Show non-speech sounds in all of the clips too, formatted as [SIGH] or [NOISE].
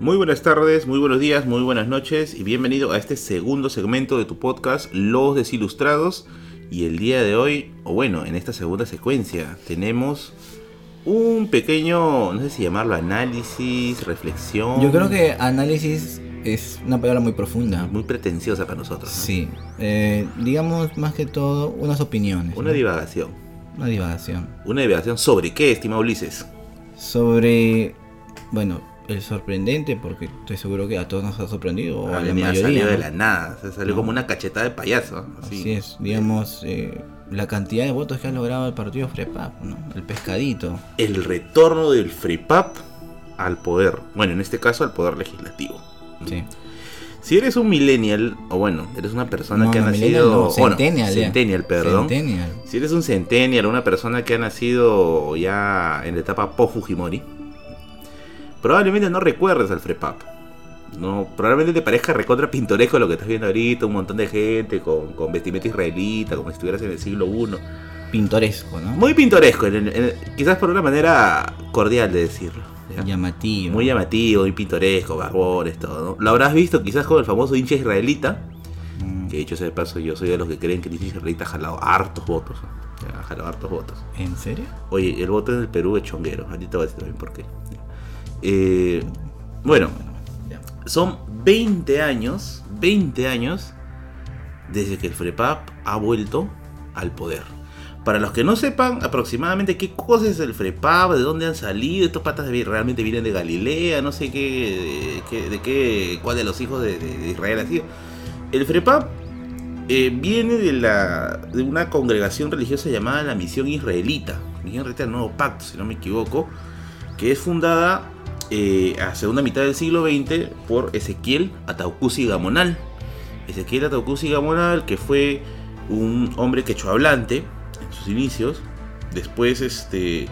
Muy buenas tardes, muy buenos días, muy buenas noches y bienvenido a este segundo segmento de tu podcast Los Desilustrados. Y el día de hoy, o bueno, en esta segunda secuencia, tenemos un pequeño, no sé si llamarlo análisis, reflexión. Yo creo que análisis es una palabra muy profunda. Muy pretenciosa para nosotros. ¿no? Sí, eh, digamos más que todo unas opiniones. Una ¿no? divagación. Una divagación. Una divagación sobre qué, estimado Ulises. Sobre, bueno, el sorprendente, porque estoy seguro que a todos nos ha sorprendido, o a la mayoría. salió de la nada, se salió No. como una cachetada de payaso. Así, Así es, digamos, eh, la cantidad de votos que ha logrado el partido FREPAP, ¿no? El pescadito. El retorno del FREPAP al poder. Bueno, en este caso al poder legislativo. Sí. Si eres un millennial, o bueno, eres una persona No, que ha nacido. no, centennial centennial, perdón. Centennial. Si eres un centennial, una persona que ha nacido ya en la etapa post-Fujimori, probablemente no recuerdes al FREPAP. No, probablemente te parezca recontra pintoresco lo que estás viendo ahorita, un montón de gente con, con vestimenta israelita, como si estuvieras en el siglo I. Pintoresco, ¿no? Muy pintoresco, en- en- quizás por una manera cordial de decirlo. ¿ya? llamativo. Muy llamativo, muy pintoresco, barbones, todo. ¿no? Lo habrás visto quizás con el famoso hincha israelita, Mm, que dicho sea de paso, yo soy de los que creen que el hincha israelita ha jalado hartos votos. Ha jalado hartos votos. ¿En serio? Oye, el voto en el Perú es chonguero. Ahorita voy a decir también por qué. Eh, bueno, son 20 años, 20 años desde que el FREPAP ha vuelto al poder. Para los que no sepan aproximadamente qué cosa es el FREPAP, de dónde han salido, estos patas realmente vienen de Galilea, no sé qué, qué- de qué, cuál de los hijos de, de- de Israel ha sido. El FREPAP eh, viene de, la, de una congregación religiosa llamada la Misión Israelita, Misión Israelita del Nuevo Pacto, si no me equivoco, que es fundada eh, a segunda mitad del siglo XX por Ezequiel Ataucusi Gamonal. Ezequiel Ataucusi Gamonal, que fue un hombre quechohablante en sus inicios, después este,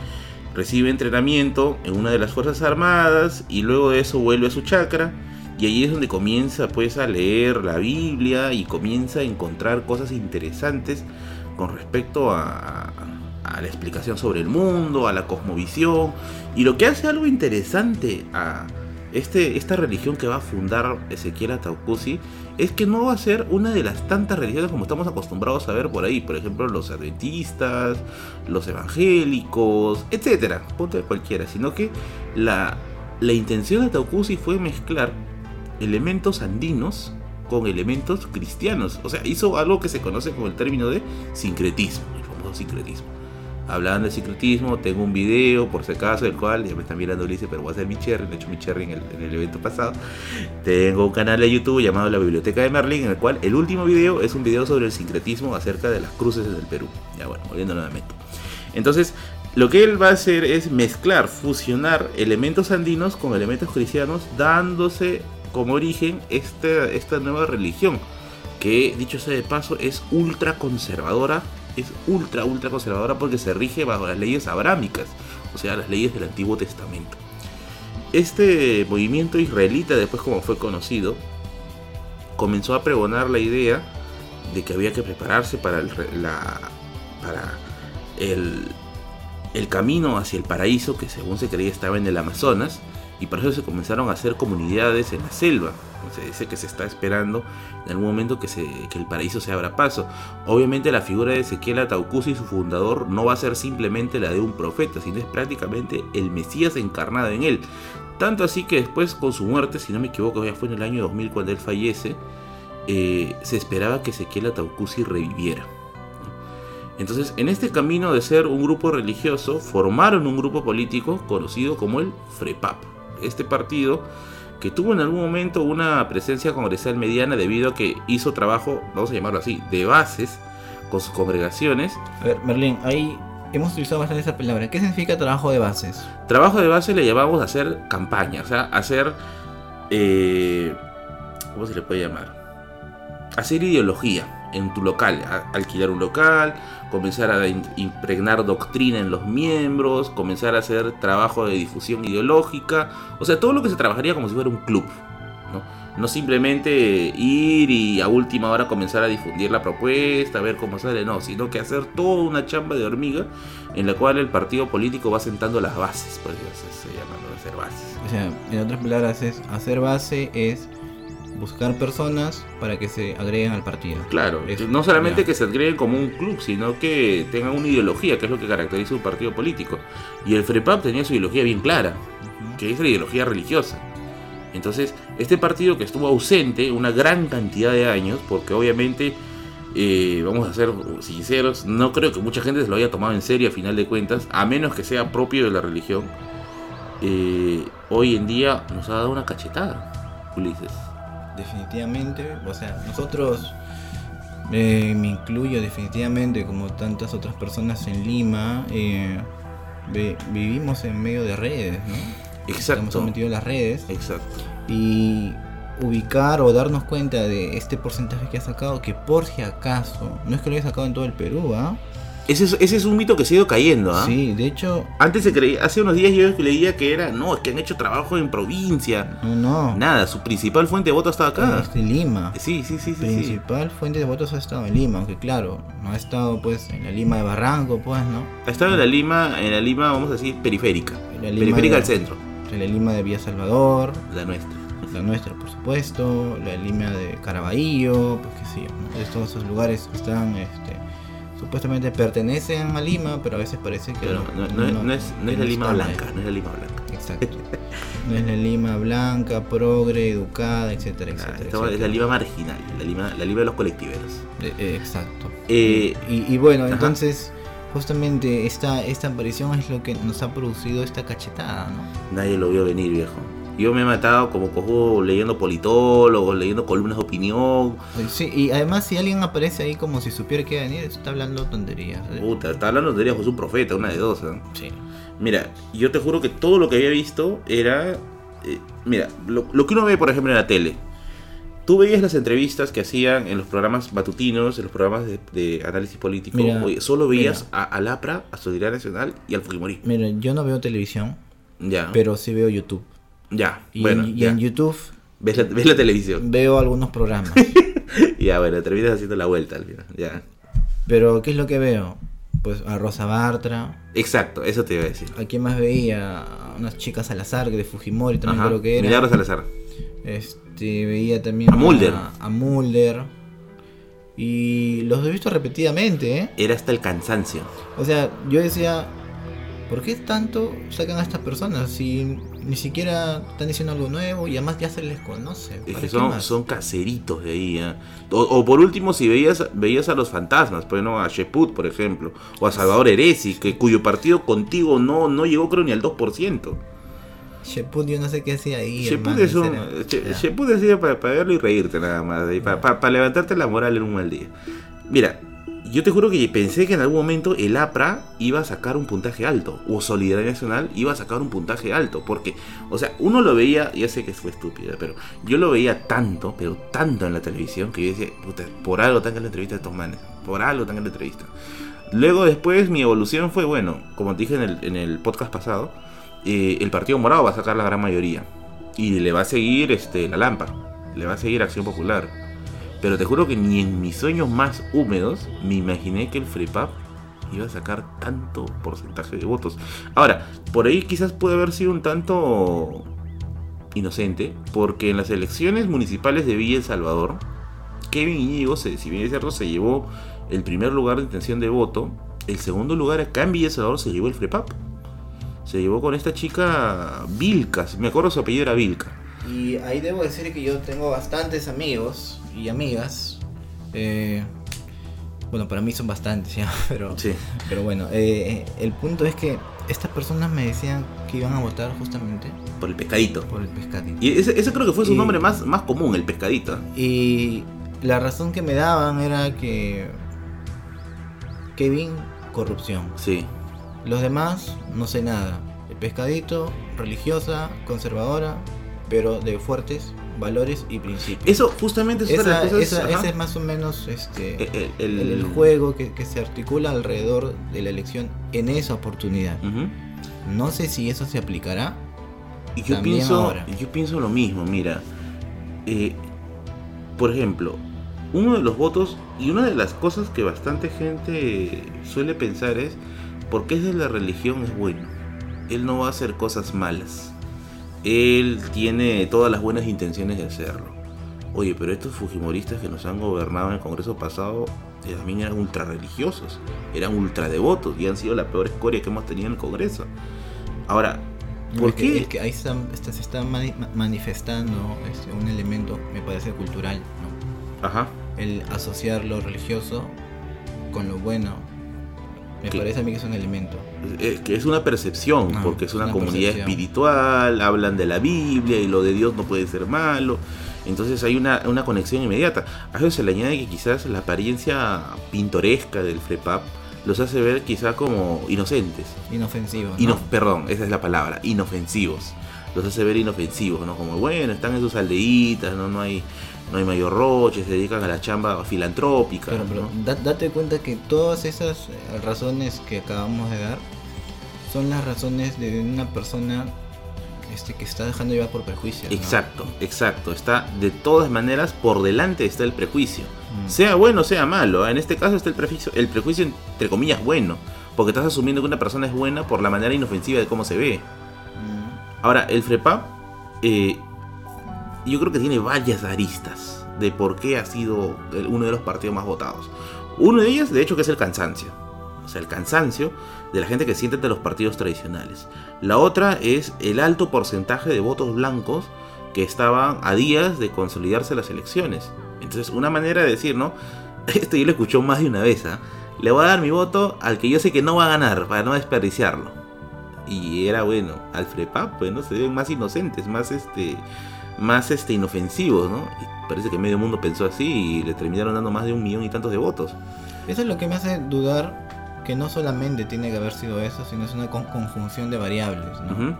recibe entrenamiento en una de las Fuerzas Armadas y luego de eso vuelve a su chacra y ahí es donde comienza pues a leer la Biblia y comienza a encontrar cosas interesantes con respecto a, a la explicación sobre el mundo, a la cosmovisión y lo que hace algo interesante a este, esta religión que va a fundar Ezequiel Ataucusi es que no va a ser una de las tantas religiones como estamos acostumbrados a ver por ahí, por ejemplo los adventistas, los evangélicos, etcétera, ponte cualquiera, sino que la, la intención de Ataucusi fue mezclar elementos andinos con elementos cristianos. O sea, hizo algo que se conoce como el término de sincretismo, el famoso sincretismo. Hablando de sincretismo, tengo un video, por si acaso, el cual ya me están mirando Ulises, pero voy a hacer mi cherry, de hecho mi cherry en el, en el evento pasado. Tengo un canal de YouTube llamado La Biblioteca de Merlin, en el cual el último video es un video sobre el sincretismo acerca de las cruces del Perú. Ya bueno, volviendo nuevamente. Entonces, lo que él va a hacer es mezclar, fusionar elementos andinos con elementos cristianos, dándose como origen esta, esta nueva religión, que dicho sea de paso es ultra conservadora, es ultra, ultra conservadora porque se rige bajo las leyes abrámicas, o sea, las leyes del Antiguo Testamento. Este movimiento israelita, después como fue conocido, comenzó a pregonar la idea de que había que prepararse para el, la, para el, el camino hacia el paraíso que según se creía estaba en el Amazonas y por eso se comenzaron a hacer comunidades en la selva. Se dice que se está esperando en algún momento que, el paraíso se abra paso. Obviamente la figura de Ezequiel Ataucusi, su fundador, no va a ser simplemente la de un profeta, sino es prácticamente el Mesías encarnado en él. Tanto así que después con su muerte, si no me equivoco, ya fue en el año 2000 cuando él fallece, eh, se esperaba que Ezequiel Ataucusi reviviera. Entonces, en este camino de ser un grupo religioso, formaron un grupo político conocido como el FREPAP. Este partido que tuvo en algún momento una presencia congresal mediana debido a que hizo trabajo, vamos a llamarlo así, de bases con sus congregaciones. A ver, Merlín, ahí hemos utilizado bastante esa palabra. ¿Qué significa trabajo de bases? Trabajo de base le llamamos a hacer campaña, o sea, hacer... eh, ¿Cómo se le puede llamar? Hacer ideología en tu local, alquilar un local, comenzar a impregnar doctrina en los miembros, comenzar a hacer trabajo de difusión ideológica, o sea, todo lo que se trabajaría como si fuera un club. ¿no? No simplemente ir y a última hora comenzar a difundir la propuesta, a ver cómo sale, no, sino que hacer toda una chamba de hormiga en la cual el partido político va sentando las bases, pues se, se llama, hacer bases. O sea, en otras palabras, es hacer base es buscar personas para que se agreguen al partido. Claro, no solamente ya. que se agreguen como un club, sino que tengan una ideología, que es lo que caracteriza un partido político. Y el FREPAP tenía su ideología bien clara, que es la ideología religiosa. Entonces, este partido que estuvo ausente una gran cantidad de años, porque obviamente, eh, vamos a ser sinceros, no creo que mucha gente se lo haya tomado en serio a final de cuentas, a menos que sea propio de la religión, eh, hoy en día nos ha dado una cachetada, Ulises. Definitivamente, o sea, nosotros, eh, me incluyo definitivamente como tantas otras personas en Lima, eh, vivimos en medio de redes, ¿no? Estamos Exacto. sometidos a las redes Exacto. y ubicar o darnos cuenta de este porcentaje que ha sacado, que por si acaso, no es que lo haya sacado en todo el Perú, ¿ah? Ese es, ese es un mito que se ha ido cayendo, ¿ah? Sí, de hecho, Antes se creía, hace unos días yo leía que era, no, es que han hecho trabajo en provincia. no, no, Nada, su principal fuente de voto está acá. es de Lima. Sí, sí, sí, sí. sí. principal fuente de votos ha estado en Lima, aunque claro, no ha estado pues en la Lima de Barranco, pues, ¿no? Ha estado en la Lima, en la Lima, vamos a decir, periférica. La Lima Periférica de- al centro, En la Lima de Villa Salvador, la nuestra. la nuestra por supuesto, la Lima de Caraballo, pues qué sé yo, ¿no? Todos esos lugares están, este, supuestamente pertenecen a Lima, pero a veces parece que no, no- no- no es, no es la Lima blanca, ahí. no es la Lima blanca. Exacto. No es la Lima blanca, progre, educada, etcétera, Ah, etcétera. es la. Lima marginal, la Lima, la Lima de los colectiveros. Eh, eh, exacto. Eh, y, y bueno, ajá. entonces, justamente esta, esta aparición es lo que nos ha producido esta cachetada, ¿no? Nadie lo vio venir, viejo. Yo me he matado como cojudo leyendo politólogos, leyendo columnas de opinión. Sí, y además si alguien aparece ahí como si supiera que iba a venir, está hablando tonterías. ¿eh? Puta, está hablando de José un profeta, una de dos. ¿eh? Sí. Mira, yo te juro que todo lo que había visto era. eh, mira, lo, lo que uno ve, por ejemplo, en la tele. Tú veías las entrevistas que hacían en los programas matutinos, en los programas de, de análisis político. Mira, Oye, solo veías mira. a, al APRA, a Solidaridad Nacional y al Fujimorismo. Mira, yo no veo televisión, Ya, pero sí veo YouTube. Ya, Y, bueno, en, y ya. en YouTube ¿Ves, la, ves la televisión. veo algunos programas. [LAUGHS] ya, bueno, terminas haciendo la vuelta al final. Ya. pero, ¿qué es lo que veo? Pues a Rosa Bartra. Exacto, eso te iba a decir. ¿A quién más veía? A unas chicas al azar de Fujimori también Ajá. creo que era. Milagros Salazar. Este, veía también A Mulder. A, Mulder. Y los he visto repetidamente, ¿eh? Era hasta el cansancio. O sea, yo decía, ¿por qué tanto sacan a estas personas si ni siquiera están diciendo algo nuevo y además ya se les conoce? Es ¿Para que qué son, son caseritos de ahí. ¿eh? O, o por último, si veías, veías a los fantasmas, pues no, a Sheput, por ejemplo, o a Salvador Heresi, que, cuyo partido contigo no, no llegó creo ni al 2%. Sheput, yo no sé qué hacía ahí. Sheput es un. Sheput para, para verlo y reírte nada más, para, levantarte la moral en un mal día. Mira, yo te juro que pensé que en algún momento el APRA iba a sacar un puntaje alto, o Solidaridad Nacional iba a sacar un puntaje alto, porque, o sea, uno lo veía, ya sé que fue estúpida, pero yo lo veía tanto, pero tanto en la televisión, que yo decía, puta, por algo tengan la entrevista de estos manes, por algo tengan la entrevista. Luego después mi evolución fue, bueno, como te dije en el, en el podcast pasado, eh, el Partido Morado va a sacar la gran mayoría. Y le va a seguir este, la Lámpara. Le va a seguir Acción Popular. Pero te juro que ni en mis sueños más húmedos me imaginé que el FREPAP iba a sacar tanto porcentaje de votos. Ahora, por ahí quizás puede haber sido un tanto inocente, porque en las elecciones municipales de Villa El Salvador, Kevin Íñigo, se, si bien es cierto, se llevó el primer lugar de intención de voto, el segundo lugar acá en Villa El Salvador se llevó el FREPAP. Se llevó con esta chica Vilca, me acuerdo su apellido era Vilca. Y ahí debo decir que yo tengo bastantes amigos y amigas. eh, bueno, para mí son bastantes [LAUGHS] ya, pero, Sí. pero bueno, eh, el punto es que estas personas me decían que iban a votar justamente Por el pescadito. por el pescadito. Y ese, ese creo que fue su Y- nombre más, más común, el pescadito. Y la razón que me daban era que Kevin, corrupción. Sí. Los demás, no sé nada. El pescadito, religiosa, conservadora, pero de fuertes valores y principios. Eso justamente es Esa, las cosas. esa- ese es más o menos este, El- el- el, el juego que, que se articula alrededor de la elección en esa oportunidad. No sé si eso se aplicará. Y yo pienso, ahora. yo pienso lo mismo, mira. eh, por ejemplo, uno de los votos y una de las cosas que bastante gente suele pensar es, porque es de la religión es bueno. Él no va a hacer cosas malas. Él tiene todas las buenas intenciones de hacerlo. Oye, pero estos fujimoristas que nos han gobernado en el Congreso pasado eh, también eran ultra religiosos, eran ultra devotos y han sido la peor escoria que hemos tenido en el Congreso. Ahora, ¿por Es que- qué? es que ahí está- está- se está mani- ma- manifestando este, un elemento, me parece, cultural, ¿no? Ajá. El asociar lo religioso con lo bueno. Me parece a mí que es un elemento. Es que es una percepción, Ah, porque es una, una comunidad percepción. espiritual, hablan de la Biblia y lo de Dios no puede ser malo. Entonces hay una, una conexión inmediata. A eso se le añade que quizás la apariencia pintoresca del FREPAP los hace ver quizá como inocentes. Inofensivo. ¿no? Perdón, esa es la palabra, inofensivos. Los hace ver inofensivos, ¿no? Como, bueno, están en sus aldeitas, ¿no? No hay, no hay mayor roche, se dedican a la chamba filantrópica. Pero, pero ¿no? da- date cuenta que todas esas eh, razones que acabamos de dar son las razones de una persona este, que está dejando llevar por prejuicios. ¿no? Exacto, exacto. Está de todas maneras por delante está el prejuicio. Mm. Sea bueno, sea malo. En este caso está el prejuicio, el prejuicio entre comillas bueno. Porque estás asumiendo que una persona es buena por la manera inofensiva de cómo se ve. Mm. Ahora, el FREPAP, eh, yo creo que tiene varias aristas de por qué ha sido uno de los partidos más votados. Uno de ellos, de hecho, que es el cansancio. O sea, el cansancio de la gente que siente de los partidos tradicionales. La otra es el alto porcentaje de votos blancos que estaban a días de consolidarse las elecciones. Entonces, una manera de decir, ¿no? [LAUGHS] Esto yo lo escuchó más de una vez, ¿ah? Le voy a dar mi voto al que yo sé que no va a ganar, para no desperdiciarlo. Y era bueno, al FREPAP, pues, ¿no? Se ven más inocentes, más este. Más este inofensivos, ¿no? Y parece que medio mundo pensó así y le terminaron dando más de un millón y tantos de votos. Eso es lo que me hace dudar que no solamente tiene que haber sido eso, sino es una con- conjunción de variables. ¿no?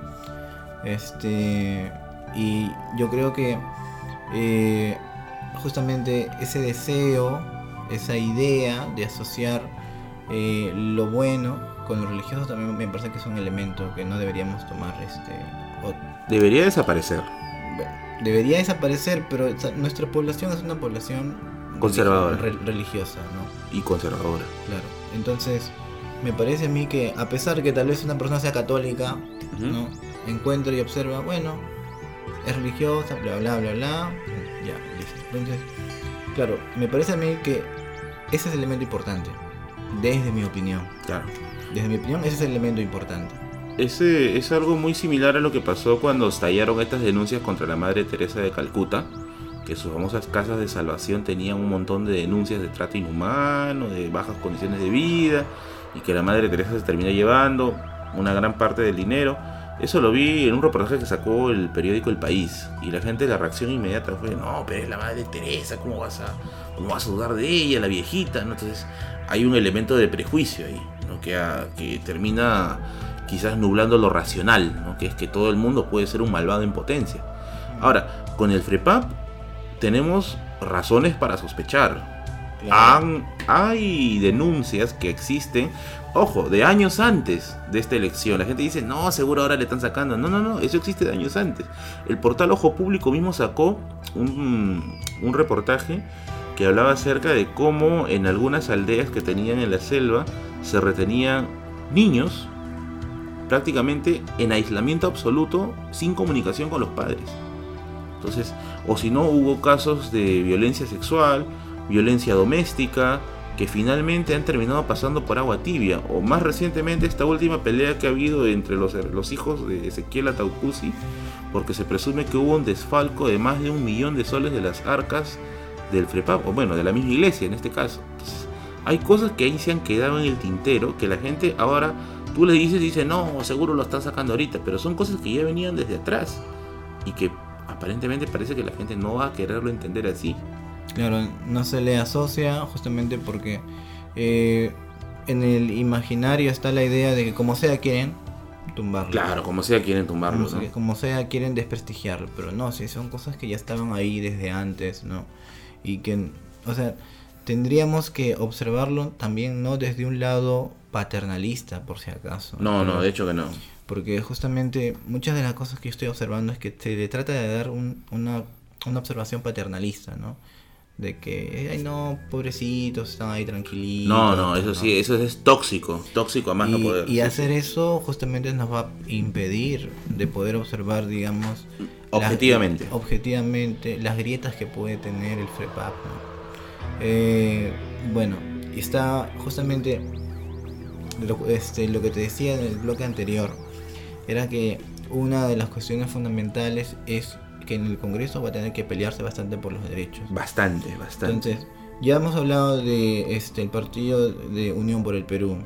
Este. Y yo creo que eh, justamente ese deseo, esa idea de asociar eh, lo bueno con lo religioso también me parece que es un elemento que no deberíamos tomar. Este, o- Debería desaparecer. Debería desaparecer, pero nuestra población es una población Conservadora. re- religiosa, ¿no? Y conservadora. Claro. Entonces, me parece a mí que a pesar que tal vez una persona sea católica. ¿no? Encuentra y observa, bueno, es religiosa, bla, bla, bla, bla, ya, listo. Entonces, claro, me parece a mí que ese es el elemento importante, desde mi opinión. Claro. Desde mi opinión, ese es el elemento importante. Ese es algo muy similar a lo que pasó cuando estallaron estas denuncias contra la Madre Teresa de Calcuta, que sus famosas casas de salvación tenían un montón de denuncias de trato inhumano, de bajas condiciones de vida, y que la Madre Teresa se terminó llevando una gran parte del dinero. Eso lo vi en un reportaje que sacó el periódico El País, y la gente, la reacción inmediata fue, no, pero es la Madre Teresa, ¿cómo vas a, cómo vas a dudar de ella, la viejita? Entonces hay un elemento de prejuicio ahí, ¿no? que, ha- que termina quizás nublando lo racional, ¿no? que es que todo el mundo puede ser un malvado en potencia. Ahora, con el FREPAP tenemos razones para sospechar. Han- hay denuncias que existen, ojo, de años antes de esta elección. La gente dice, no, seguro ahora le están sacando. No, no, no, eso existe de años antes. El portal Ojo Público mismo sacó un, un reportaje que hablaba acerca de cómo en algunas aldeas que tenían en la selva se retenían niños prácticamente en aislamiento absoluto sin comunicación con los padres. Entonces, o si no, hubo casos de violencia sexual, violencia doméstica, que finalmente han terminado pasando por agua tibia. O más recientemente esta última pelea que ha habido entre los, los hijos de Ezequiel Ataucusi, porque se presume que hubo un desfalco de más de un millón de soles de las arcas del FREPAP, o bueno, de la misma iglesia en este caso. Entonces, hay cosas que ahí se han quedado en el tintero, que la gente ahora, tú le dices y dice, no, seguro lo están sacando ahorita, pero son cosas que ya venían desde atrás y que aparentemente parece que la gente no va a quererlo entender así. Claro, no se le asocia justamente porque eh, en el imaginario está la idea de que como sea quieren tumbarlo. Claro, como sea quieren tumbarlo, Como, como sea quieren desprestigiarlo, pero no, sí, son cosas que ya estaban ahí desde antes, ¿no? Y que, o sea, tendríamos que observarlo también no desde un lado paternalista, por si acaso. No, no, de hecho que no. Porque justamente muchas de las cosas que yo estoy observando es que se le trata de dar un- una una observación paternalista, ¿no? De que, ay no, pobrecitos, están ahí tranquilitos. No, no, eso sí, eso es tóxico, tóxico a más y, no poder. Y sí, hacer sí. eso justamente nos va a impedir de poder observar, digamos, las- Objetivamente. objetivamente las grietas que puede tener el FREPAP. ¿no? Eh, bueno, está justamente lo, este, lo que te decía en el bloque anterior, era que una de las cuestiones fundamentales es que en el Congreso va a tener que pelearse bastante por los derechos. Bastante, bastante. Entonces, ya hemos hablado de este el partido de Unión por el Perú,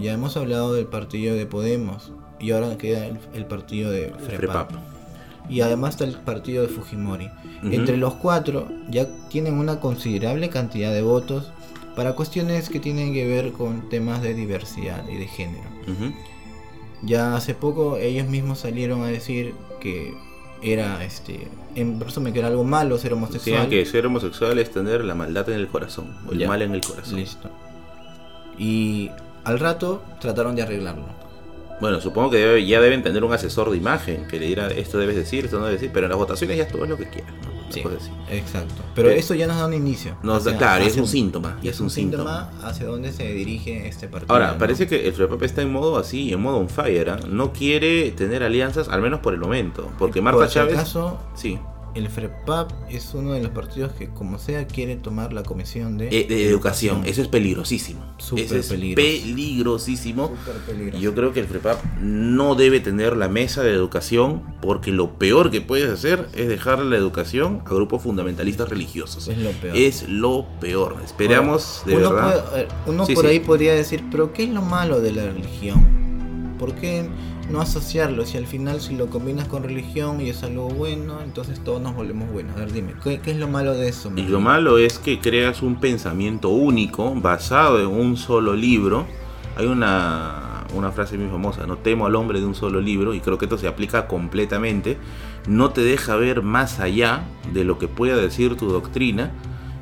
ya hemos hablado del partido de Podemos y ahora queda el, el partido de FREPAP. Frepap. Y además está el partido de Fujimori. Entre los cuatro ya tienen una considerable cantidad de votos para cuestiones que tienen que ver con temas de diversidad y de género. Ya hace poco ellos mismos salieron a decir que era este en resumen que era algo malo ser homosexual. Decían que ser homosexual es tener la maldad en el corazón, o el mal en el corazón. Listo. Y al rato trataron de arreglarlo. Bueno, supongo que debe- ya deben tener un asesor de imagen que le dirá esto debes decir, esto no debes decir, pero en las votaciones ya todo es lo que quieras. ¿no? Sí, exacto. Pero Pero- eso ya nos da un inicio. Nos da- Hacia- claro, es un síntoma, Y es un síntoma hacia dónde se dirige este partido. Ahora, ¿no? parece que el FREPAP está en modo así, en modo on fire. ¿ah? No quiere tener alianzas, al menos por el momento. Porque Por Marta si Chávez. acaso, Sí, el FREPAP es uno de los partidos que, como sea, quiere tomar la comisión de, eh, de educación. Eso es peligrosísimo. Súper Eso es peligroso. peligrosísimo. Súper peligroso. Yo creo que el FREPAP no debe tener la mesa de educación porque lo peor que puedes hacer es dejarle la educación a grupos fundamentalistas religiosos. Es lo peor. Es lo peor. Esperamos de uno verdad. puede- eh, uno Sí, por sí. ahí podría decir, pero ¿qué es lo malo de la religión? ¿Por qué no asociarlo? Si al final si lo combinas con religión y es algo bueno, entonces todos nos volvemos buenos. A ver, dime, ¿qué, qué es lo malo de eso? Y lo malo es que creas un pensamiento único basado en un solo libro. Hay una, una frase muy famosa, no temo al hombre de un solo libro, y creo que esto se aplica completamente. No te deja ver más allá de lo que pueda decir tu doctrina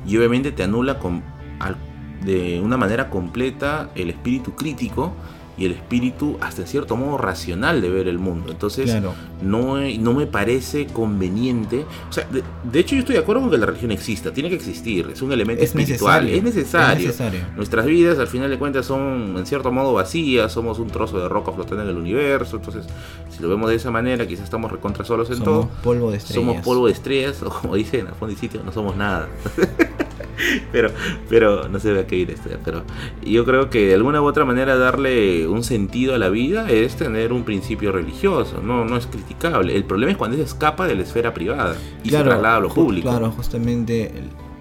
y obviamente te anula con, al- de una manera completa el espíritu crítico y el espíritu hasta en cierto modo racional de ver el mundo. Entonces, Claro. no, no me parece conveniente. O sea, de, de hecho yo estoy de acuerdo con que la religión exista, tiene que existir, es un elemento Es espiritual, necesario. es necesario. Es necesario. Nuestras vidas al final de cuentas son en cierto modo vacías, somos un trozo de roca flotando en el universo, entonces si lo vemos de esa manera quizás estamos recontra solos en Somos todo. polvo de estrellas. Somos polvo de estrellas, [LAUGHS] o como dicen a fondo y sitio, no somos nada. [LAUGHS] [LAUGHS] pero, pero no se ve a qué ir esto, pero yo creo que de alguna u otra manera darle un sentido a la vida es tener un principio religioso, no, no es criticable. El problema es cuando se escapa de la esfera privada y se traslada a lo público. Claro, justamente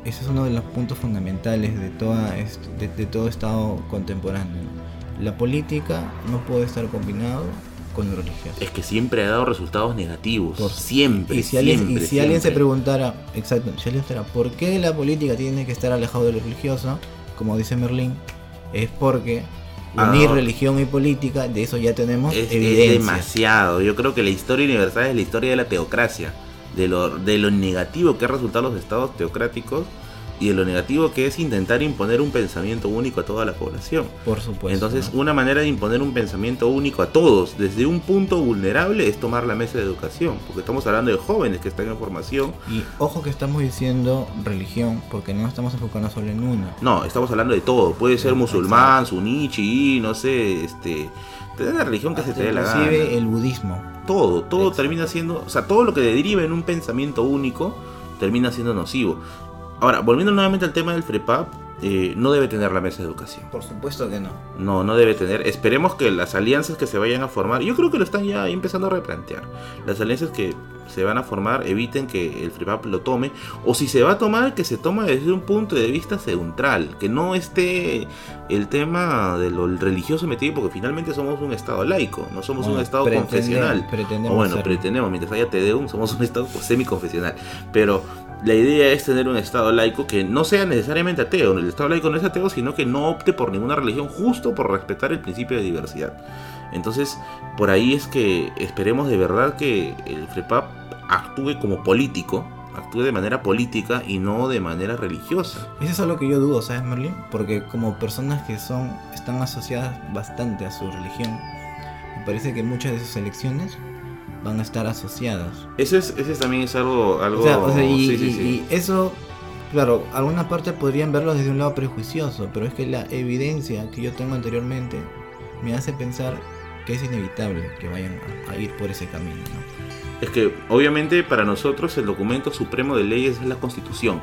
ese es uno de los puntos fundamentales de, toda de todo Estado contemporáneo. La política no puede estar combinado con lo religioso. Es que siempre ha dado resultados negativos, Por- siempre. Y si alguien, y siempre, si alguien se preguntara, exacto, si alguien se preguntara, ¿por qué la política tiene que estar alejado de lo religioso? Como dice Merlín, es porque Ah, unir religión y política, de eso ya tenemos es, es demasiado. Yo creo que la historia universal es la historia de la teocracia, de lo, de lo negativo que han resultado los estados teocráticos y de lo negativo que es intentar imponer un pensamiento único a toda la población. Por supuesto. Entonces, ¿no? una manera de imponer un pensamiento único a todos desde un punto vulnerable es tomar la mesa de educación, porque estamos hablando de jóvenes que están en formación. Y ojo que estamos diciendo religión, porque no estamos enfocando solo en una. No, estamos hablando de todo. Puede ser musulmán, suní, chií, no sé, este, tener la religión que se te dé la gana. El budismo. todo, todo Exacto. termina siendo, o sea, todo lo que deriva en un pensamiento único termina siendo nocivo. Ahora, volviendo nuevamente al tema del FREPAP, eh, no debe tener la mesa de educación. Por supuesto que no. No, no debe tener. Esperemos que las alianzas que se vayan a formar, yo creo que lo están ya empezando a replantear. Las alianzas que se van a formar eviten que el FREPAP lo tome, o si se va a tomar, que se tome desde un punto de vista neutral, que no esté el tema de lo religioso metido, porque finalmente somos un Estado laico, no somos un Estado pretende- confesional. pretendemos O bueno, pretendemos, mientras haya Tedeum, somos un [LAUGHS] Estado pues, semiconfesional. Pero la idea es tener un Estado laico que no sea necesariamente ateo. El Estado laico no es ateo, sino que no opte por ninguna religión justo por respetar el principio de diversidad. Entonces, por ahí es que esperemos de verdad que el FREPAP actúe como político, actúe de manera política y no de manera religiosa. Eso es algo que yo dudo, ¿sabes, Merlin? Porque como personas que son están asociadas bastante a su religión, me parece que muchas de sus elecciones van a estar asociadas. Eso es, ese también es algo... algo O sea, o sea, y, sí, sí, y- sí. y eso, claro, alguna parte podrían verlo desde un lado prejuicioso, pero es que la evidencia que yo tengo anteriormente me hace pensar que es inevitable que vayan a, a ir por ese camino. ¿no? Es que obviamente para nosotros el documento supremo de leyes es la Constitución.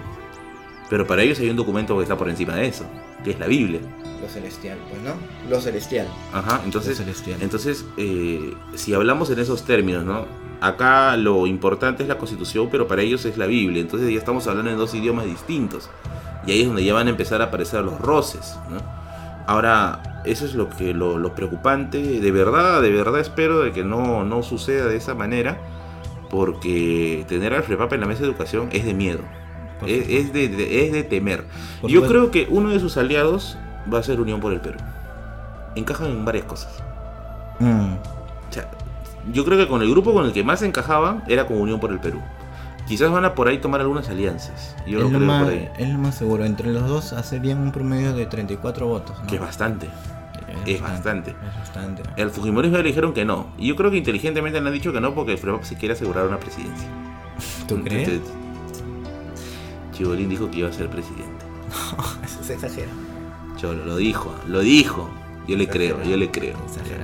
Pero para ellos hay un documento que está por encima de eso, que es la Biblia. Lo celestial, pues, ¿no? Lo celestial. Ajá, Lo entonces, celestial. entonces eh, si hablamos en esos términos, ¿no? Acá lo importante es la Constitución, pero para ellos es la Biblia. Entonces ya estamos hablando en dos idiomas distintos. Y ahí es donde ya van a empezar a aparecer los roces, ¿no? Ahora, eso es lo que lo, lo preocupante. De verdad, de verdad espero de que no, no suceda de esa manera. Porque tener al FREPAP en la mesa de educación es de miedo. Es, es de, de- es de temer. Por Yo supuesto. creo que uno de sus aliados va a ser Unión por el Perú. Encajan en varias cosas. Mm, O sea, yo creo que con el grupo con el que más encajaban era con Unión por el Perú. Quizás van a por ahí tomar algunas alianzas. Yo es, lo creo más, por ahí. es lo más seguro. Entre los dos hacerían un promedio de 34 votos. ¿no? Que es bastante. es bastante. Es bastante. El Fujimorismo le dijeron que no. Y yo creo que inteligentemente le han dicho que no porque el FREPAP se quiere asegurar una presidencia. ¿Tú crees? Entonces, Chibolín dijo que iba a ser presidente. [LAUGHS] Eso se exagera. Cholo, lo dijo, lo dijo. Yo le creo, yo le creo.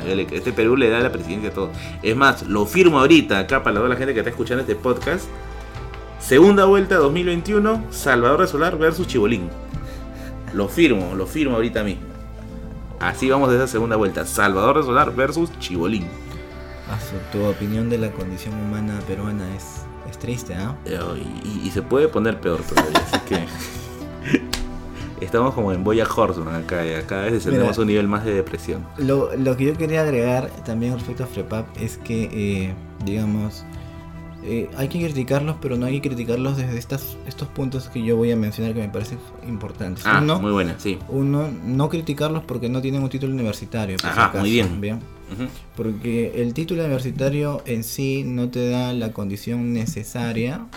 Yo le. Este Perú le da la presidencia a todo. Es más, lo firmo ahorita acá para toda la gente que está escuchando este podcast. Segunda vuelta 2021, Salvador de Solar versus Chibolín. Lo firmo, lo firmo ahorita mismo. Así vamos de esa segunda vuelta. Salvador de Solar versus Chibolín. Ah, su- tu opinión de la condición humana peruana es triste, ¿ah? Eh, Y, y se puede poner peor todavía, así que... [LAUGHS] Estamos como en Boya Horseman acá, ya. cada vez descendemos Mira. un nivel más de depresión. Lo, lo que yo quería agregar también respecto a FREPAP es que, eh, digamos, eh, hay que criticarlos, pero no hay que criticarlos desde estas, estos puntos que yo voy a mencionar que me parecen importantes. Ah, Uno, muy buena, sí. uno, no criticarlos porque no tienen un título universitario. Ajá, muy bien. bien. Porque el título universitario en sí no te da la condición necesaria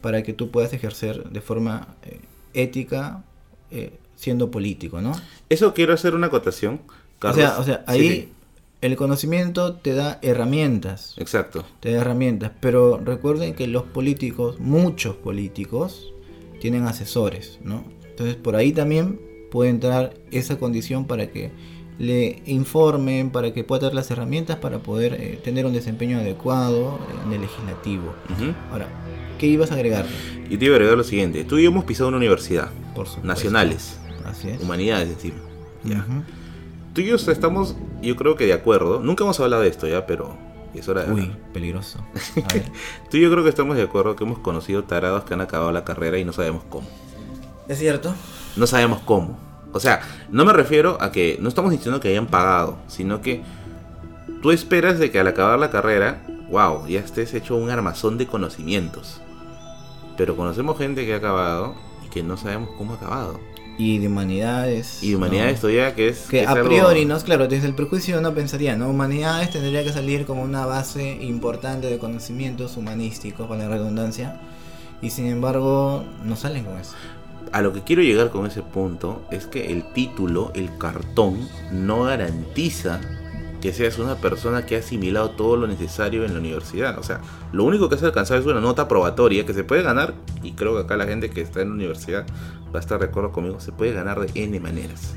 para que tú puedas ejercer de forma eh, ética eh, siendo político, ¿no? Eso quiero hacer una acotación. O Carlos. sea, o sea, ahí sí, el conocimiento te da herramientas, Exacto. te da herramientas, pero recuerden que los políticos, muchos políticos, tienen asesores, ¿no? Entonces por ahí también puede entrar esa condición para que le informen, para que pueda tener las herramientas para poder eh, tener un desempeño adecuado eh, en el legislativo. Ahora, ¿qué ibas a agregar? Y te iba a agregar lo siguiente. Tú y yo hemos pisado una universidad. Por supuesto. Nacionales. Así es. Humanidades. Ya. Ujú. Tú y yo estamos, yo creo que de acuerdo. Nunca hemos hablado de esto ya, pero es hora de Uy, hablar. peligroso. [LAUGHS] A ver. Tú y yo creo que estamos de acuerdo que hemos conocido tarados que han acabado la carrera y no sabemos cómo. ¿Es cierto? No sabemos cómo. O sea, no me refiero a que no estamos diciendo que hayan pagado, sino que tú esperas de que al acabar la carrera, wow, ya estés hecho un armazón de conocimientos. Pero conocemos gente que ha acabado y que no sabemos cómo ha acabado. Y de humanidades. Y humanidades ¿no? todavía que es... Que a priori, ¿no? Claro, desde el prejuicio uno pensaría, ¿no? Humanidades tendría que salir como una base importante de conocimientos humanísticos, para la redundancia. Y sin embargo, no salen con eso. A lo que quiero llegar con ese punto es que el título, el cartón, no garantiza que seas una persona que ha asimilado todo lo necesario en la universidad. O sea, lo único que has alcanzado es una nota probatoria que se puede ganar, y creo que acá la gente que está en la universidad va a estar de acuerdo conmigo, se puede ganar de N maneras.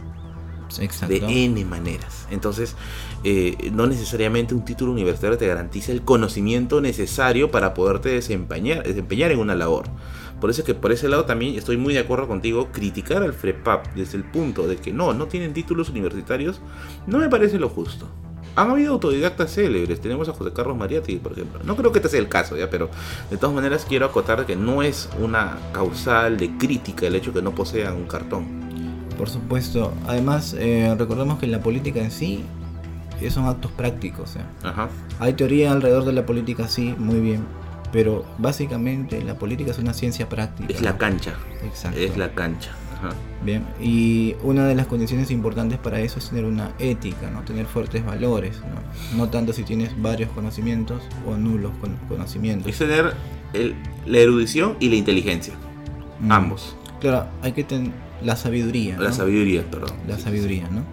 Exacto. De N maneras. Entonces, eh, no necesariamente un título universitario te garantiza el conocimiento necesario para poderte desempeñar, desempeñar en una labor. Por eso es que por ese lado también estoy muy de acuerdo contigo. Criticar al FREPAP desde el punto de que no, no tienen títulos universitarios, no me parece lo justo. Han habido autodidactas célebres, tenemos a José Carlos Mariatti, por ejemplo. No creo que este sea el caso, ya, pero de todas maneras quiero acotar que no es una causal de crítica el hecho que no posean un cartón. Por supuesto. Además, eh, recordemos que la política en sí eh, son actos prácticos. ¿eh? Ajá. Hay teoría alrededor de la política, sí, muy bien. Pero básicamente la política es una ciencia práctica. Es la cancha. Exacto. Es la cancha. Ajá. Bien, y una de las condiciones importantes para eso es tener una ética, ¿no? Tener fuertes valores, ¿no? No tanto si tienes varios conocimientos o nulos con- conocimientos. Es tener el- la erudición y la inteligencia. Mm. Ambos. Claro, hay que tener la sabiduría, ¿no? La sabiduría, perdón. La Sí, sabiduría, ¿no?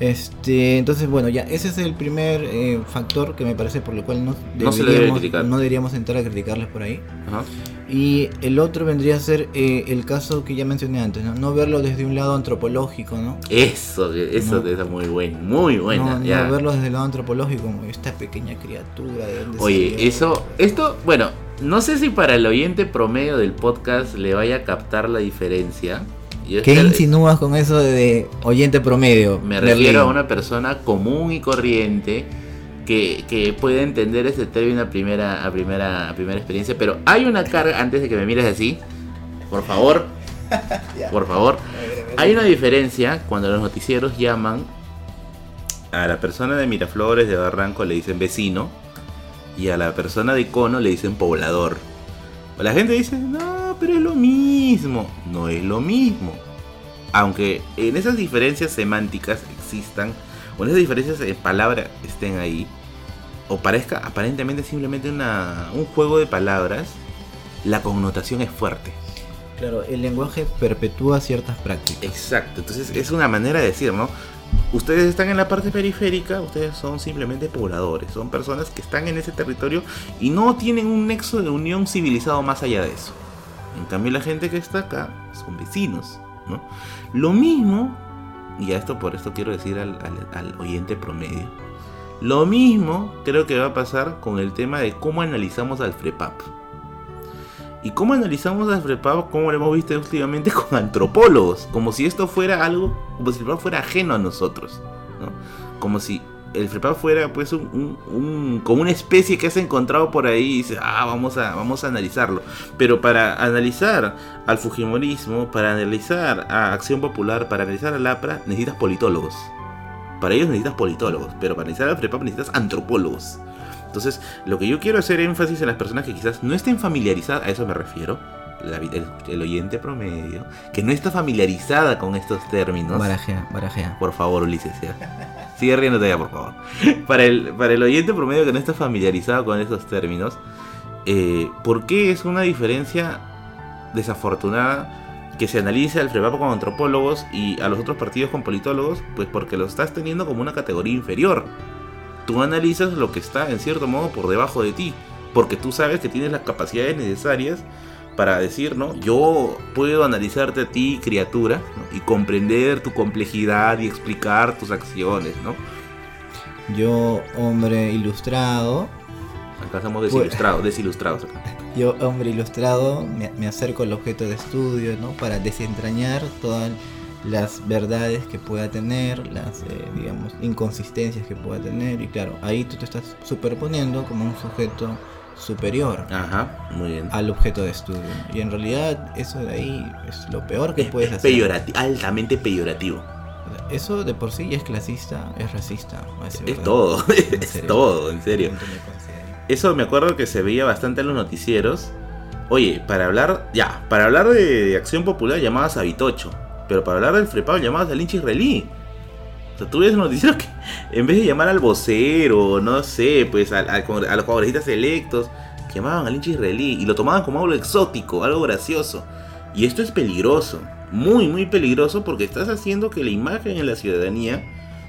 Este, entonces, bueno, ya ese es el primer eh, factor que me parece por lo cual no, No deberíamos, criticar. no deberíamos entrar a criticarles por ahí. Ajá. Y el otro vendría a ser eh, el caso que ya mencioné antes, ¿no? No verlo desde un lado antropológico, ¿no? Eso, eso No. es muy bueno, muy buena. no, ya. no verlo desde el lado antropológico, como esta pequeña criatura, ¿de dónde Oye, salió? eso, esto, bueno, no sé si para el oyente promedio del podcast le vaya a captar la diferencia. Yo ¿Qué insinúas con eso de oyente promedio? Me Berlín? refiero a una persona común y corriente que, que puede entender ese término a primera, a, primera, a primera experiencia. Pero hay una carga, antes de que me mires así, por favor, [LAUGHS] por favor, hay una diferencia cuando los noticieros llaman a la persona de Miraflores, de Barranco, le dicen vecino, y a la persona de Cono le dicen poblador. La gente dice, no, pero es lo mismo. No es lo mismo. Aunque en esas diferencias semánticas existan, o en esas diferencias en palabra estén ahí, o parezca aparentemente simplemente una, un juego de palabras, la connotación es fuerte. Claro, el lenguaje perpetúa ciertas prácticas. Exacto, entonces es una manera de decir, ¿no? Ustedes están en la parte periférica, ustedes son simplemente pobladores, son personas que están en ese territorio y no tienen un nexo de unión civilizado más allá de eso. En cambio la gente que está acá son vecinos, ¿no? Lo mismo, y a esto por esto quiero decir al, oyente promedio, lo mismo creo que va a pasar con el tema de cómo analizamos al FREPAP. ¿Y cómo analizamos al FREPAP? Como lo hemos visto últimamente [LAUGHS] con antropólogos. Como si esto fuera algo, como si el FREPAP fuera ajeno a nosotros. ¿no? Como si el FREPAP fuera pues un, un- un- como una especie que se ha encontrado por ahí y dice, ah, vamos a, vamos a analizarlo. Pero para analizar al Fujimorismo, para analizar a Acción Popular, para analizar al APRA, necesitas politólogos. Para ellos necesitas politólogos, pero para analizar al FREPAP necesitas antropólogos. Entonces, lo que yo quiero hacer énfasis en las personas que quizás no estén familiarizadas, a eso me refiero, la el, el oyente promedio, que no está familiarizada con estos términos. Barajea, barajea. Por favor, Ulises. Sigue riéndote ya, por favor. [LAUGHS] Para el, para el oyente promedio que no está familiarizado con estos términos, eh, ¿por qué es una diferencia desafortunada que se analice al FREPAP con antropólogos y a los otros partidos con politólogos? Pues porque lo estás teniendo como una categoría inferior. Tú analizas lo que está en cierto modo por debajo de ti, porque tú sabes que tienes las capacidades necesarias para decir, ¿no? Yo puedo analizarte a ti, criatura, ¿no? y comprender tu complejidad y explicar tus acciones, ¿no? Yo, hombre ilustrado, Acá somos desilustrados, desilustrados acá. [LAUGHS] yo, hombre ilustrado, me, me acerco al objeto de estudio, ¿no? Para desentrañar todas las verdades que pueda tener, las, eh, digamos, inconsistencias que pueda tener. Y claro, ahí tú te estás superponiendo como un sujeto superior Ajá, muy bien. al objeto de estudio. Y en realidad eso de ahí es lo peor que Es, puedes es hacer. peyorati- altamente peyorativo. Eso de por sí ya es clasista, es racista. Es todo, [LAUGHS] es todo, en serio. Eso me acuerdo que se veía bastante en los noticieros. Oye, para hablar, ya, para hablar de, de acción popular llamabas a Vitocho. Pero para hablar del FREPAP llamabas al hincha israelí. Sea, tú ves noticieros que en vez de llamar al vocero, no sé, pues al- al congre- a, los congresistas electos, llamaban al hincha israelí y lo tomaban como algo exótico, algo gracioso. Y esto es peligroso, muy, muy peligroso porque estás haciendo que la imagen en la ciudadanía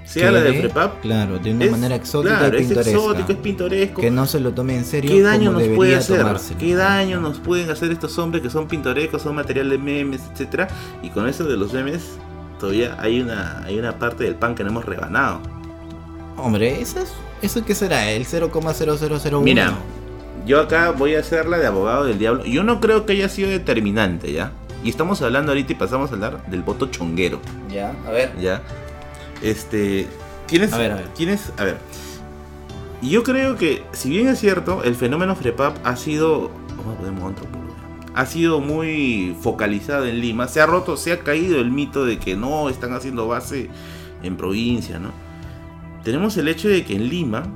sea la del FREPAP. Claro, de una Es- manera exótica claro, y es exótico, es pintoresco. Que no se lo tome en serio. ¿Qué daño como nos puede hacer? tomárselo. ¿Qué daño nos pueden hacer estos hombres que son pintorescos, son material de memes, etcétera? Y con eso de los memes, todavía hay una, hay una parte del pan que no hemos rebanado. Hombre, ¿eso, es, ¿eso qué será? ¿El 0,0001? Mira, yo acá voy a hacerla de abogado del diablo. Yo no creo que haya sido determinante, ¿ya? Y estamos hablando ahorita y pasamos a hablar del voto chonguero, Ya, a ver. ¿ya? Este. ¿Tienes. A ver, a ver. ¿Tienes. A ver. Yo creo que, si bien es cierto, el fenómeno FREPAP ha sido. ¿Cómo podemos antropólogo? Ha sido muy focalizado en Lima. Se ha roto, se ha caído el mito de que no están haciendo base en provincia, ¿no? Tenemos el hecho de que en Lima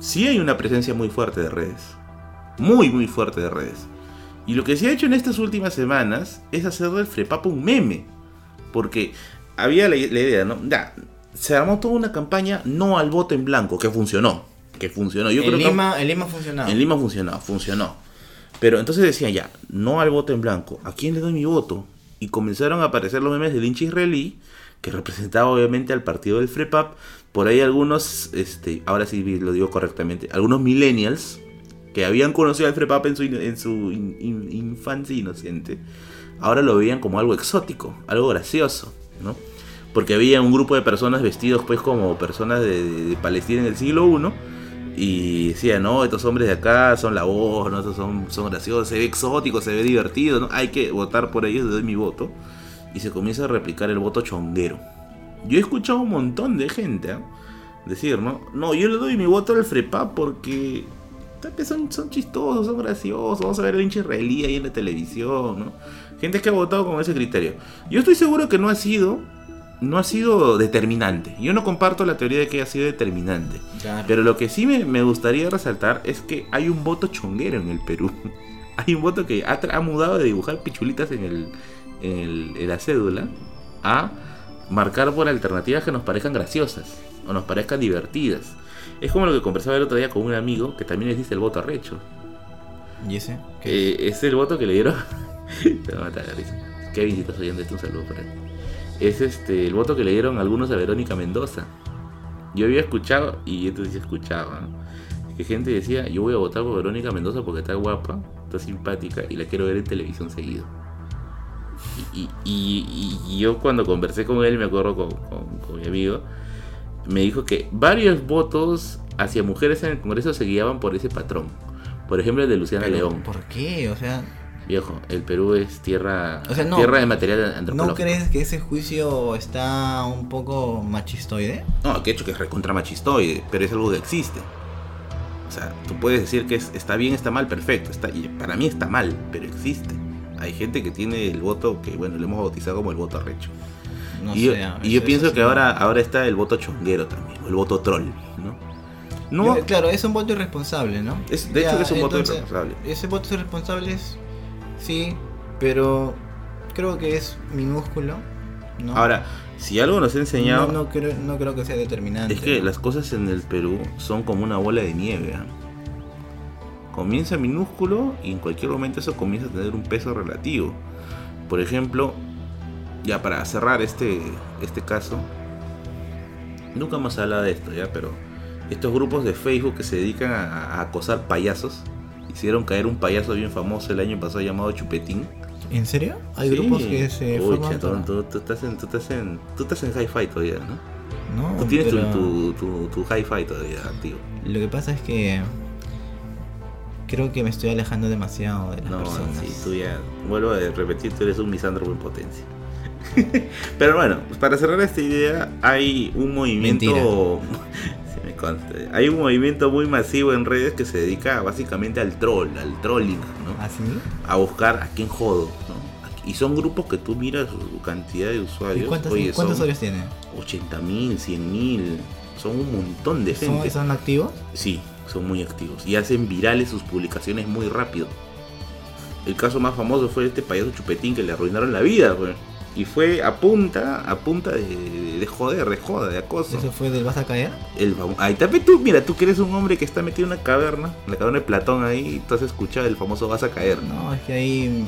sí hay una presencia muy fuerte de redes. Muy, muy fuerte de redes. Y lo que se ha hecho en estas últimas semanas es hacer del FREPAP un meme. Porque había la, la idea, ¿no? Ya, se armó toda una campaña no al voto en blanco, que funcionó. Que funcionó. Yo en, creo que Lima, en Lima ha funcionado. en Lima funcionó, funcionó. Pero entonces decían ya, no al voto en blanco. ¿A quién le doy mi voto? Y comenzaron a aparecer los memes del hincha israelí que representaba obviamente al partido del FREPAP. Por ahí algunos, este, ahora sí lo digo correctamente, algunos millennials que habían conocido al FREPAP en su, en su infancia inocente, ahora lo veían como algo exótico, algo gracioso, ¿no? Porque había un grupo de personas vestidos pues como personas de, Palestina en el siglo I y decían, no, estos hombres de acá son la voz, ¿no? Son, son graciosos, se ve exótico, se ve divertido, ¿no? Hay que votar por ellos, le doy mi voto. Y se comienza a replicar el voto chonguero. Yo he escuchado un montón de gente ¿eh? decir, ¿no? No, yo le doy mi voto al FREPA porque son, son chistosos, son graciosos, vamos a ver el hincha israelí ahí en la televisión, ¿no? Gente que ha votado con ese criterio. Yo estoy seguro que no ha sido no ha sido determinante. Yo no comparto la teoría de que haya sido determinante. Pero lo que sí me, gustaría resaltar es que hay un voto chonguero en el Perú. [LAUGHS] hay un voto que ha, mudado de dibujar pichulitas en, el, en, la cédula a marcar por alternativas que nos parezcan graciosas o nos parezcan divertidas. Es como lo que conversaba el otro día con un amigo que también les dice el voto arrecho. ¿Y ese? Eh, es el voto que le dieron. [LAUGHS] Te va a matar la risa. Kevin, si estás oyendo esto, un saludo para él es este el voto que le dieron algunos a Verónica Mendoza. Yo había escuchado, y entonces escuchaba, que gente decía, yo voy a votar por Verónica Mendoza porque está guapa, está simpática y la quiero ver en televisión seguido. Y, yo cuando conversé con él, me acuerdo con, mi amigo, me dijo que varios votos hacia mujeres en el Congreso se guiaban por ese patrón. Por ejemplo, el de Luciana León. ¿Por qué? O sea, Viejo, el Perú es tierra, tierra de material antropológico. ¿No crees que ese juicio está un poco machistoide? No, que hecho que es recontra machistoide, pero es algo que existe. O sea, tú puedes decir que está bien, está mal, perfecto. Está, y para mí está mal, pero existe. Hay gente que tiene el voto que, bueno, le hemos bautizado como el voto arrecho. y, yo, y yo pienso que ahora, ahora está el voto chonguero también, el voto troll, ¿no? No, claro, es un voto irresponsable, ¿no? Es, de hecho, es un voto irresponsable. Ese voto irresponsable es sí, pero creo que es minúsculo. ¿no? Ahora, si algo nos ha enseñado... No, creo, no creo que sea determinante. Es que las cosas en el Perú son como una bola de nieve. ¿ah? Comienza minúsculo y en cualquier momento eso comienza a tener un peso relativo. Por ejemplo, ya para cerrar este, este caso, nunca hemos hablado de esto, ya, pero estos grupos de Facebook que se dedican a acosar payasos hicieron caer un payaso bien famoso el año pasado llamado Chupetín. ¿En serio? Hay grupos que se Uy, forman tú, tú, estás en, tú, estás en, tú estás en hi-fi todavía, ¿no? No, Tú tienes tu, tu, tu, hi-fi todavía tío. Lo que pasa es que creo que me estoy alejando demasiado de las no, personas. sí, tú ya, vuelvo a repetir, tú eres un misandro en potencia. [LAUGHS] Pero bueno, para cerrar esta idea, hay un movimiento [LAUGHS] hay un movimiento muy masivo en redes que se dedica básicamente al troll, al trolling, ¿no? ¿Ah, a buscar a quién jodo, ¿no? Y son grupos que tú miras su cantidad de usuarios. cuántos, usuarios tienen? 80 mil, 100 mil. Son un montón de gente. ¿Son activos? Sí, son muy activos. Y hacen virales sus publicaciones muy rápido. El caso más famoso fue este payaso chupetín que le arruinaron la vida, pues. Y fue a punta, a punta de, de joder, de joda, de acoso. ¿Eso fue del vas a caer? El, ahí también tú, mira, tú que eres un hombre que está metido en una caverna, en la caverna de Platón ahí, tú has escuchado el famoso vas a caer. No, es que ahí...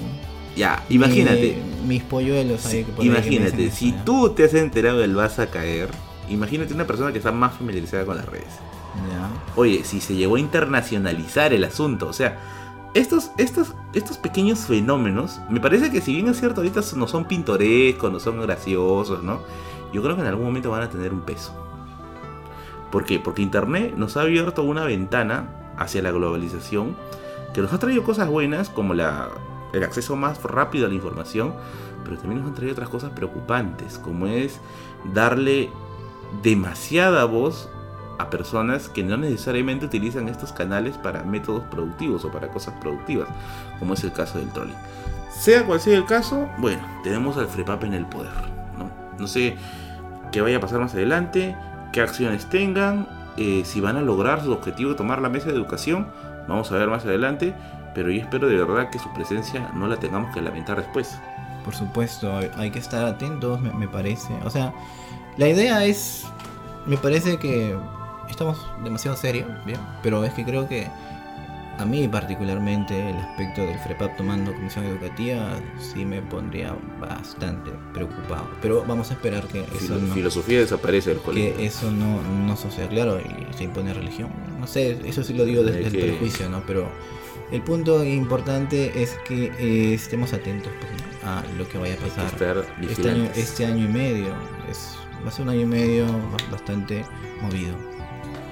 Ya, imagínate. mis polluelos ahí que Imagínate, si tú te has enterado del vas a caer, imagínate una persona que está más familiarizada con las redes. Ya. Oye, si se llegó a internacionalizar el asunto, o sea, estos, estos, estos pequeños fenómenos, me parece que si bien es cierto, ahorita no son pintorescos, no son graciosos, ¿no? Yo creo que en algún momento van a tener un peso. ¿Por qué? Porque Internet nos ha abierto una ventana hacia la globalización que nos ha traído cosas buenas como la, el acceso más rápido a la información, pero también nos han traído otras cosas preocupantes, como es darle demasiada voz a personas que no necesariamente utilizan estos canales para métodos productivos o para cosas productivas, como es el caso del trolling. Sea cual sea el caso, bueno, tenemos al FREPAP en el poder. No, sé qué vaya a pasar más adelante, qué acciones tengan, eh, si van a lograr su objetivo de tomar la mesa de educación, vamos a ver más adelante, pero yo espero de verdad que su presencia no la tengamos que lamentar después. Por supuesto, hay que estar atentos, me parece. O sea, la idea es, me parece que estamos demasiado serios, bien, pero es que creo que A mí particularmente el aspecto del FREPAP tomando comisión educativa sí me pondría bastante preocupado. Pero vamos a esperar que eso Filo- no, Filosofía desaparece del colegio. que eso no, no suceda, claro, y se impone religión. No sé, eso sí lo digo desde el que- prejuicio, ¿no? Pero el punto importante es que eh, estemos atentos pues, a lo que vaya a pasar. Estar Este año, este año y medio es, va a ser un año y medio ba- bastante movido.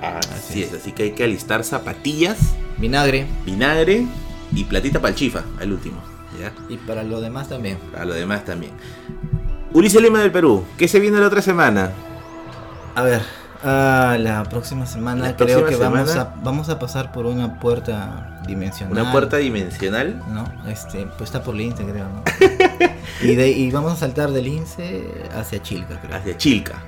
Así Así es, así que hay que alistar zapatillas, Vinagre vinagre y platita para el chifa, al último. ¿ya? y para lo demás también. A lo demás también. Ulises Lima del Perú, ¿qué se viene la otra semana? A ver, ah, la próxima semana La creo próxima que vamos semana- a vamos a pasar por una puerta dimensional. Una puerta dimensional. ¿no? Este, pues está por Lince, creo, ¿no? [LAUGHS] y, de, y vamos a saltar del Lince hacia Chilca, creo. hacia Chilca.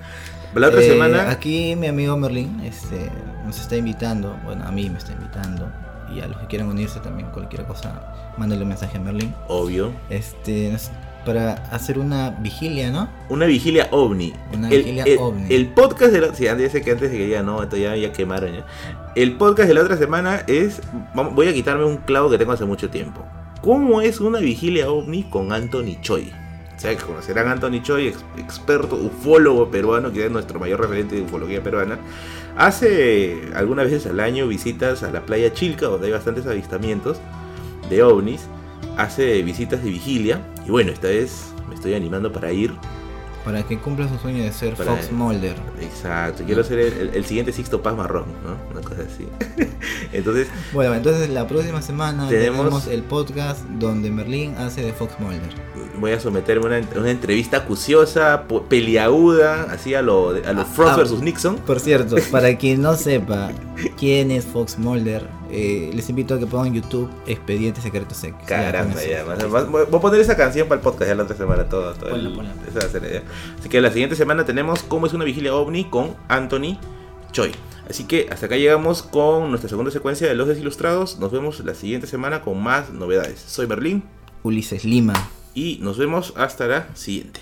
La otra Eh, semana, Aquí mi amigo Merlin este, nos está invitando, bueno, a mí me está invitando, y a los que quieran unirse también, cualquier cosa, mándale un mensaje a Merlin. obvio, Este, nos- para hacer una vigilia, ¿no? una vigilia ovni. Una el, vigilia el- ovni. el podcast de la... Sí, antes que antes de que ya no, esto ya, ya quemaron ya. El podcast de la otra semana es... vamos- Voy a quitarme un clavo que tengo hace mucho tiempo. ¿Cómo es una vigilia ovni con Anthony Choi? O sea, que conocerán a Anthony Choi, ex- experto ufólogo peruano, que es nuestro mayor referente de ufología peruana. Hace algunas veces al año visitas a la playa Chilca, donde hay bastantes avistamientos de ovnis. Hace visitas de vigilia. Y bueno, esta vez me estoy animando para ir Para que cumpla su sueño de ser Para- Fox Mulder. Exacto, quiero ser el, el- el siguiente Sixto Paz Marrón, ¿no? Una cosa así. [LAUGHS] Entonces, Bueno, entonces la próxima semana Tenemos- tenemos, el podcast donde Merlin hace de Fox Mulder. voy a someterme a una, una entrevista acuciosa, peliaguda, así a lo, a lo Frost Ah, versus Nixon. Por cierto, para [LAUGHS] quien no sepa quién es Fox Mulder, eh, les invito a que pongan YouTube Expediente Secreto Sex. Caramba, ya. más- Voy a poner esa canción para el podcast ya la otra semana, todo. todo Ponla, el- ponla. esa va a ser la idea. Así que la siguiente semana tenemos cómo es una vigilia ovni con Anthony Choi. Así que hasta acá llegamos con nuestra segunda secuencia de Los Desilustrados. Nos vemos la siguiente semana con más novedades. Soy Berlín Ulises Lima. y nos vemos hasta la siguiente.